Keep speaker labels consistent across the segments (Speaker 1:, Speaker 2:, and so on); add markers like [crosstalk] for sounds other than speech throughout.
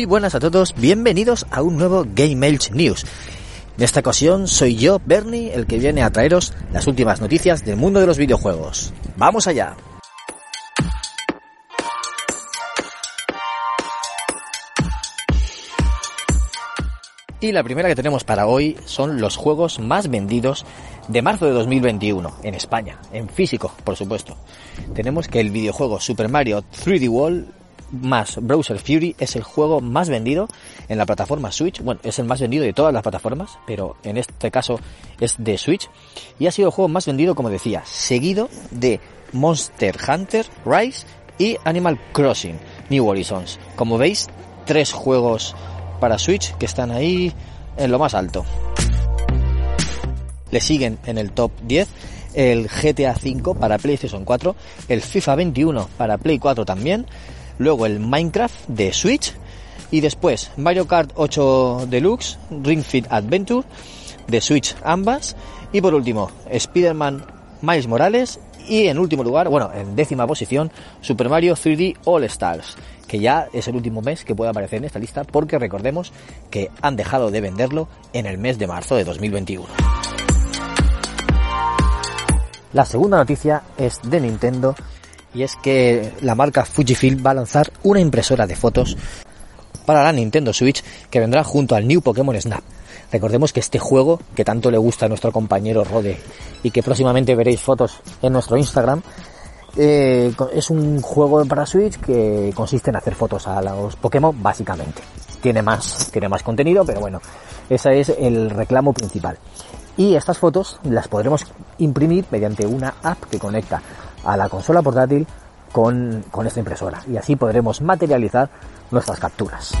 Speaker 1: Muy buenas a todos, bienvenidos a un nuevo Game Elch News. En esta ocasión soy yo, Bernie, el que viene a traeros las últimas noticias del mundo de los videojuegos. ¡Vamos allá! Y la primera que tenemos para hoy son los juegos más vendidos de marzo de 2021 en España, en físico, por supuesto. Tenemos que el videojuego Super Mario 3D World más Browser Fury es el juego más vendido en la plataforma Switch. Bueno, es el más vendido de todas las plataformas, pero en este caso es de Switch. Y ha sido el juego más vendido, como decía, seguido de Monster Hunter Rise y Animal Crossing New Horizons. Como veis, tres juegos para Switch que están ahí en lo más alto. Le siguen en el top 10 el GTA V para PlayStation 4, el FIFA 21 para Play 4 también, luego el Minecraft de Switch y después Mario Kart 8 Deluxe, Ring Fit Adventure de Switch ambas y por último Spider-Man Miles Morales y en último lugar, bueno, en décima posición, Super Mario 3D All Stars, que ya es el último mes que puede aparecer en esta lista porque recordemos que han dejado de venderlo en el mes de marzo de 2021. La segunda noticia es de Nintendo y es que la marca Fujifilm va a lanzar una impresora de fotos para la Nintendo Switch que vendrá junto al New Pokémon Snap. Recordemos que este juego que tanto le gusta a nuestro compañero Rode y que próximamente veréis fotos en nuestro Instagram eh, es un juego para Switch que consiste en hacer fotos a los Pokémon básicamente. Tiene más, tiene más contenido, pero bueno, ese es el reclamo principal. Y estas fotos las podremos imprimir mediante una app que conecta a la consola portátil con, con esta impresora. Y así podremos materializar nuestras capturas.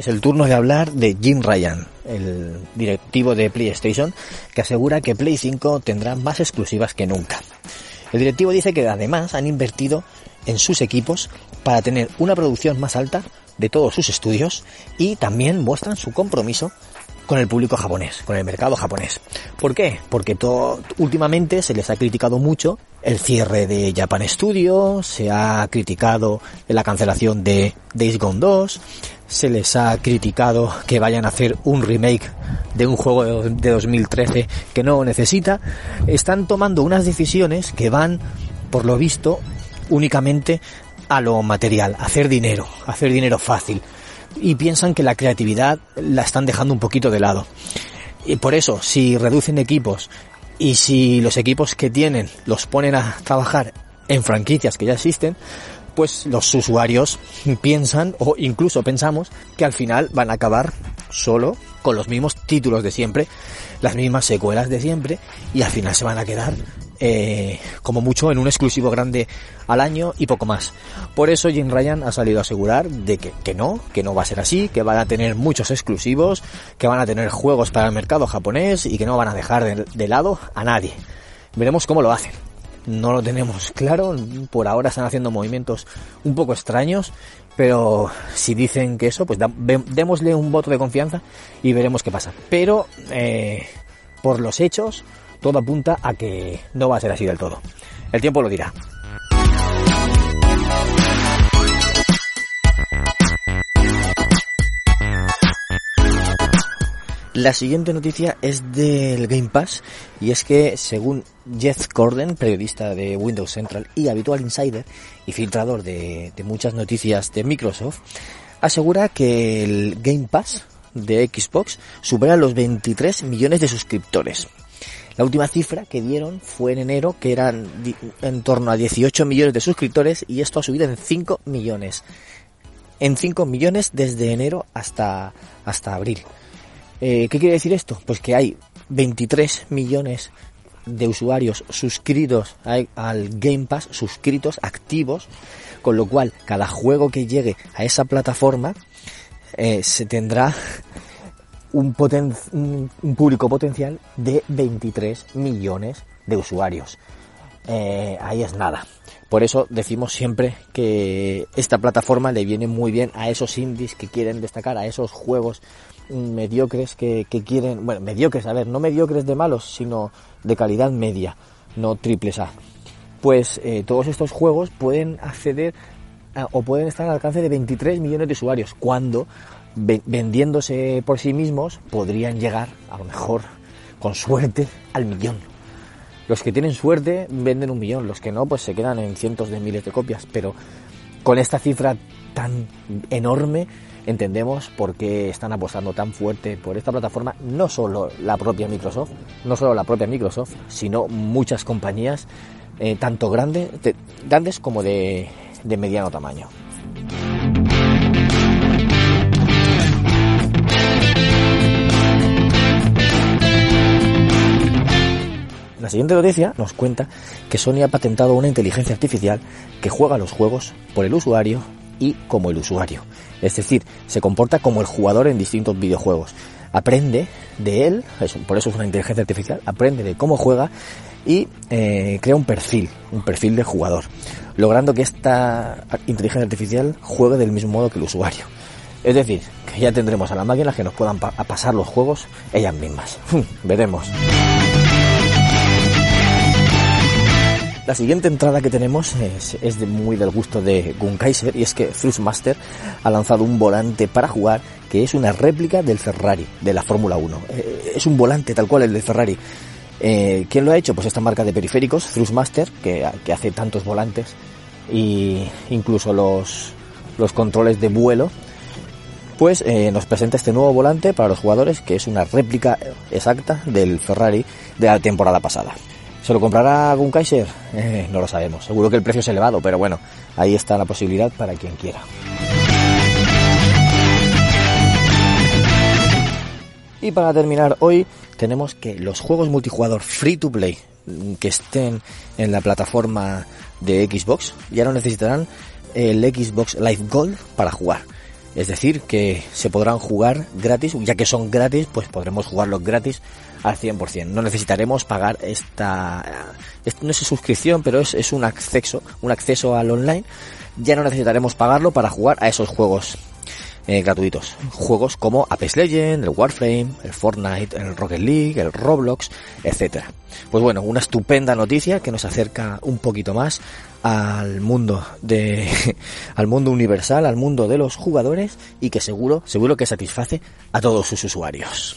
Speaker 1: es el turno de hablar de Jim Ryan, el directivo de PlayStation, que asegura que Play 5 tendrá más exclusivas que nunca. El directivo dice que además han invertido en sus equipos para tener una producción más alta de todos sus estudios y también muestran su compromiso con el público japonés, con el mercado japonés. ¿Por qué? Porque todo, últimamente se les ha criticado mucho el cierre de Japan Studio, se ha criticado la cancelación de Days Gone 2, se les ha criticado que vayan a hacer un remake de un juego de 2013 que no necesita. Están tomando unas decisiones que van, por lo visto, únicamente a lo material, hacer dinero, hacer dinero fácil. Y piensan que la creatividad la están dejando un poquito de lado. Y por eso, si reducen equipos y si los equipos que tienen los ponen a trabajar en franquicias que ya existen, pues los usuarios piensan o incluso pensamos que al final van a acabar solo con los mismos títulos de siempre, las mismas secuelas de siempre y al final se van a quedar eh, como mucho en un exclusivo grande al año y poco más. Por eso Jim Ryan ha salido a asegurar de que, que no, que no va a ser así, que van a tener muchos exclusivos, que van a tener juegos para el mercado japonés y que no van a dejar de lado a nadie. Veremos cómo lo hacen no lo tenemos [laughs] claro. Por ahora están haciendo movimientos un poco extraños, pero si dicen que eso, pues démosle un voto de confianza y veremos qué pasa. Pero eh, por los hechos, todo apunta a que no va a ser así del todo. El tiempo lo dirá. La siguiente noticia es del Game Pass y es que según Jeff Corden, periodista de Windows Central y habitual insider y filtrador de, muchas noticias de Microsoft, asegura que el Game Pass de Xbox supera los 23 millones de suscriptores. La última cifra que dieron fue en enero, que eran en torno a 18 millones de suscriptores y esto ha subido en 5 millones. En 5 millones desde enero hasta, hasta abril. Eh, ¿Qué quiere decir esto? Pues que hay 23 millones de usuarios suscritos al Game Pass, suscritos, activos, con lo cual cada juego que llegue a esa plataforma eh, se tendrá un, un, público potencial de 23 millones de usuarios. Eh, ahí es nada. Por eso decimos siempre que esta plataforma le viene muy bien a esos indies que quieren destacar, a esos juegos mediocres que, quieren, bueno, mediocres, a ver, no mediocres de malos, sino de calidad media, no triples A. Pues eh, todos estos juegos pueden acceder o pueden estar al alcance de 23 millones de usuarios, cuando vendiéndose por sí mismos podrían llegar, a lo mejor, con suerte, al millón. Los que tienen suerte venden un millón, los que no, pues se quedan en cientos de miles de copias, pero con esta cifra tan enorme entendemos por qué están apostando tan fuerte por esta plataforma, no solo la propia Microsoft, no solo la propia Microsoft, sino muchas compañías, eh, tanto grandes, grandes como de mediano tamaño. La siguiente noticia nos cuenta que Sony ha patentado una inteligencia artificial que juega los juegos por el usuario y como el usuario. Es decir, se comporta como el jugador en distintos videojuegos. Aprende de él, por eso es una inteligencia artificial, aprende de cómo juega y eh, crea un perfil, un perfil de jugador, logrando que esta inteligencia artificial juegue del mismo modo que el usuario. Es decir, que ya tendremos a las máquinas que nos puedan pasar los juegos ellas mismas. [laughs] Veremos. La siguiente entrada que tenemos es, de muy del gusto de Gunkaiser y es que Thrustmaster ha lanzado un volante para jugar que es una réplica del Ferrari, de la Fórmula 1. Eh, es un volante tal cual el de Ferrari. Eh, ¿Quién lo ha hecho? Pues esta marca de periféricos, Thrustmaster, que, hace tantos volantes e incluso los, los controles de vuelo pues eh, nos presenta este nuevo volante para los jugadores que es una réplica exacta del Ferrari de la temporada pasada. ¿Se lo comprará algún Kaiser? Eh, no lo sabemos. Seguro que el precio es elevado, pero bueno, ahí está la posibilidad para quien quiera. Y para terminar hoy tenemos que los juegos multijugador free to play que estén en la plataforma de Xbox ya no necesitarán el Xbox Live Gold para jugar. Es decir, que se podrán jugar gratis, ya que son gratis, pues podremos jugarlos gratis al 100%. No necesitaremos pagar esta, no es suscripción, pero es, es un acceso, un acceso al online. Ya no necesitaremos pagarlo para jugar a esos juegos eh, gratuitos. Juegos como Apex Legends, el Warframe, el Fortnite, el Rocket League, el Roblox, etcétera. Pues bueno, una estupenda noticia que nos acerca un poquito más al mundo de [laughs] al mundo universal, al mundo de los jugadores y que seguro, seguro que satisface a todos sus usuarios.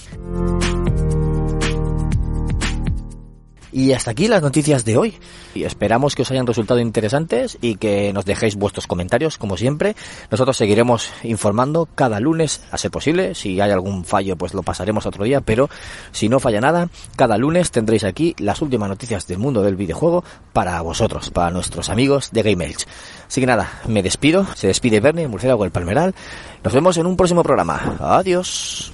Speaker 1: Y hasta aquí las noticias de hoy. Y esperamos que os hayan resultado interesantes y que nos dejéis vuestros comentarios, como siempre. Nosotros seguiremos informando cada lunes, a ser posible. Si hay algún fallo, pues lo pasaremos otro día. Pero si no falla nada, cada lunes tendréis aquí las últimas noticias del mundo del videojuego para vosotros, para nuestros amigos de Game Edge. Así que nada, me despido. Se despide Bernie, Murciélago el Palmeral. Nos vemos en un próximo programa. Adiós.